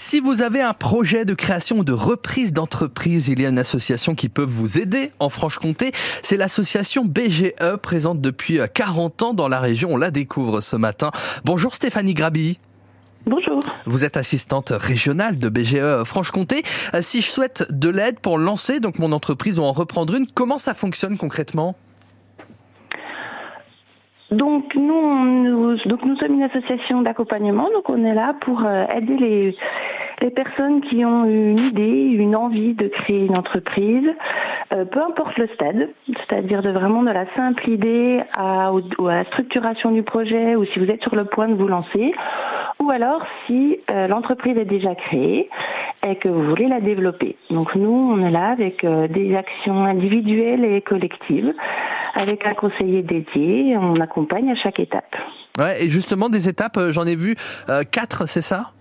Si vous avez un projet de création ou de reprise d'entreprise, il y a une association qui peut vous aider en Franche-Comté. C'est l'association BGE, présente depuis 40 ans dans la région. On la découvre ce matin. Bonjour Stéphanie Grabi. Bonjour. Vous êtes assistante régionale de BGE Franche-Comté. Euh, si je souhaite de l'aide pour lancer donc mon entreprise ou en reprendre une, comment ça fonctionne concrètement? Donc nous, nous, donc nous sommes une association d'accompagnement, donc on est là pour euh, aider les, les personnes qui ont une idée, une envie de créer une entreprise, euh, peu importe le stade, c'est-à-dire de vraiment de la simple idée à, ou à la structuration du projet, ou si vous êtes sur le point de vous lancer, ou alors si euh, l'entreprise est déjà créée et que vous voulez la développer. Donc nous, on est là avec des actions individuelles et collectives avec un conseiller dédié. On accompagne à chaque étape. Ouais, et justement, des étapes, euh, j'en ai vu euh, quatre, c'est ça?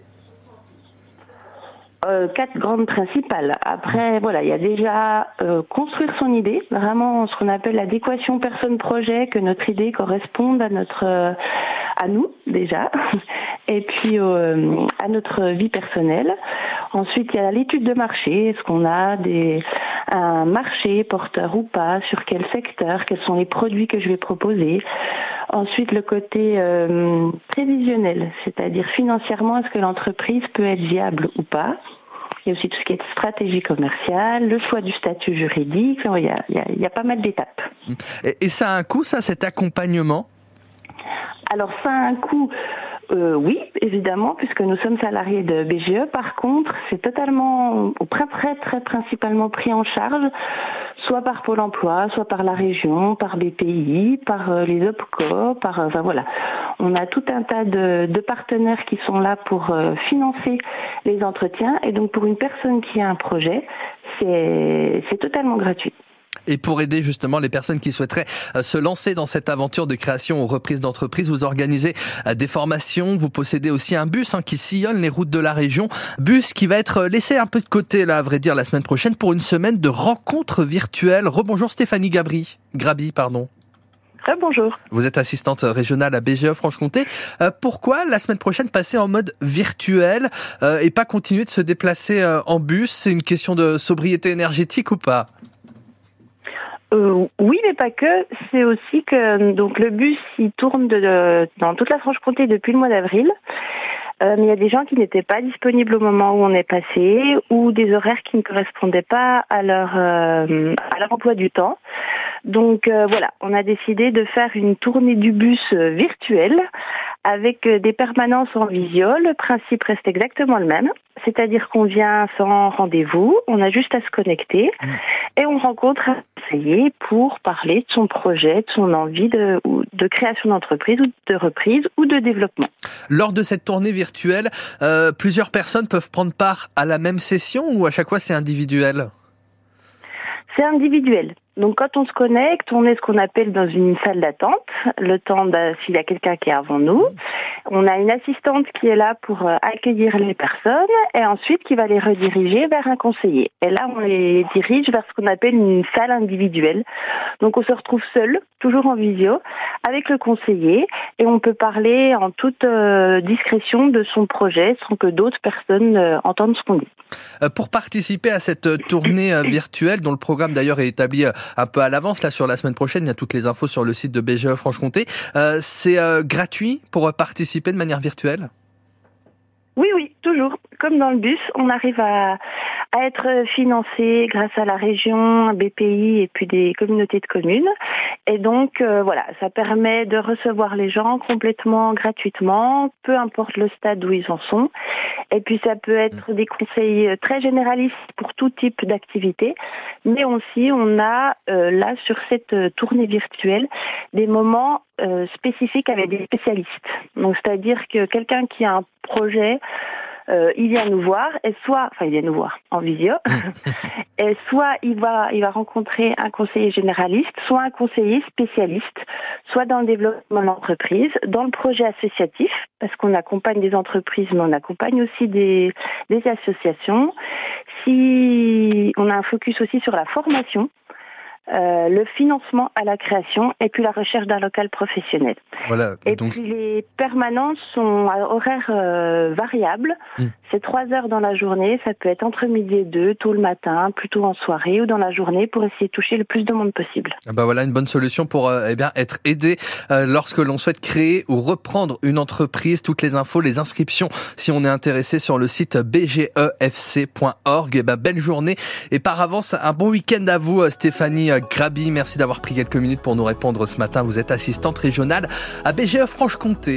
Euh, quatre grandes principales. Après, voilà, il y a déjà construire son idée, vraiment ce qu'on appelle l'adéquation personne-projet, que notre idée corresponde à notre, à nous déjà, et puis à notre vie personnelle. Ensuite, il y a l'étude de marché. Est-ce qu'on a des, un marché porteur ou pas? Sur quel secteur? Quels sont les produits que je vais proposer? Ensuite, le côté euh, prévisionnel, c'est-à-dire financièrement, est-ce que l'entreprise peut être viable ou pas? Il y a aussi tout ce qui est stratégie commerciale, le choix du statut juridique. Il y a, il y a, pas mal d'étapes. Et, et ça a un coût, ça, cet accompagnement? Alors, ça a un coût euh, oui, évidemment, puisque nous sommes salariés de BGE. Par contre, c'est totalement, très, très, très principalement pris en charge, soit par Pôle Emploi, soit par la région, par BPI, par euh, les OPCO, par, euh, enfin voilà. On a tout un tas de, de partenaires qui sont là pour financer les entretiens. Et donc, pour une personne qui a un projet, c'est totalement gratuit. Et pour aider justement les personnes qui souhaiteraient euh, se lancer dans cette aventure de création ou reprise d'entreprise, vous organisez euh, des formations, vous possédez aussi un bus hein, qui sillonne les routes de la région, bus qui va être laissé un peu de côté là, à vrai dire, la semaine prochaine pour une semaine de rencontres virtuelles. Rebonjour Stéphanie Gabri, Grabi, pardon. Bonjour. Vous êtes assistante régionale à BGE Franche-Comté. Euh, pourquoi la semaine prochaine passer en mode virtuel et pas continuer de se déplacer en bus? C'est une question de sobriété énergétique ou pas? Euh, oui, mais pas que. C'est aussi que donc le bus il tourne de, dans toute la Franche-Comté depuis le mois d'avril. Euh, mais il y a des gens qui n'étaient pas disponibles au moment où on est passé ou des horaires qui ne correspondaient pas à leur euh, à leur emploi du temps. Donc euh, voilà, on a décidé de faire une tournée du bus virtuelle avec des permanences en visio. Le principe reste exactement le même, c'est-à-dire qu'on vient sans rendez-vous, on a juste à se connecter mmh. Et on rencontre un conseiller pour parler de son projet, de son envie de, de création d'entreprise ou de reprise ou de développement. Lors de cette tournée virtuelle, euh, plusieurs personnes peuvent prendre part à la même session ou à chaque fois c'est individuel? C'est individuel. Donc quand on se connecte, on est ce qu'on appelle dans une salle d'attente, le temps s'il y a quelqu'un qui est avant nous. On a une assistante qui est là pour euh, accueillir les personnes et ensuite qui va les rediriger vers un conseiller. Et là, on les dirige vers ce qu'on appelle une salle individuelle. Donc on se retrouve seul, toujours en visio, avec le conseiller et on peut parler en toute euh, discrétion de son projet sans que d'autres personnes euh, entendent ce qu'on dit. Pour participer à cette tournée virtuelle, dont le programme d'ailleurs est établi un peu à l'avance là sur la semaine prochaine. Il y a toutes les infos sur le site de BGE Franche-Comté. C'est gratuit pour participer de manière virtuelle? Oui, oui, toujours. Comme dans le bus, on arrive à, être financé grâce à la région, BPI et puis des communautés de communes. Et donc, euh, voilà, ça permet de recevoir les gens complètement gratuitement, peu importe le stade où ils en sont. Et puis, ça peut être des conseils très généralistes pour tout type d'activité. Mais aussi, on a euh, là, sur cette euh, tournée virtuelle, des moments spécifiques avec des spécialistes. Donc, c'est-à-dire que quelqu'un qui a un projet euh, il vient nous voir, et soit, enfin il vient nous voir en visio, et soit il va, il va rencontrer un conseiller généraliste, soit un conseiller spécialiste, soit dans le développement d'entreprise, dans le projet associatif, parce qu'on accompagne des entreprises, mais on accompagne aussi des, des associations. Si on a un focus aussi sur la formation, euh, le financement à la création et puis la recherche d'un local professionnel. Voilà. Et puis les permanences sont à horaires euh, variables. Hmm. C'est trois heures dans la journée. Ça peut être entre midi et deux, tôt le matin, plutôt en soirée ou dans la journée pour essayer de toucher le plus de monde possible. Bah voilà une bonne solution pour euh, eh bien être aidé lorsque l'on souhaite créer ou reprendre une entreprise. Toutes les infos, les inscriptions, si on est intéressé sur le site bgefc.org. Eh ben belle journée et par avance un bon week-end à vous, Stéphanie. Grabi, merci d'avoir pris quelques minutes pour nous répondre ce matin. Vous êtes assistante régionale à BGE Franche-Comté.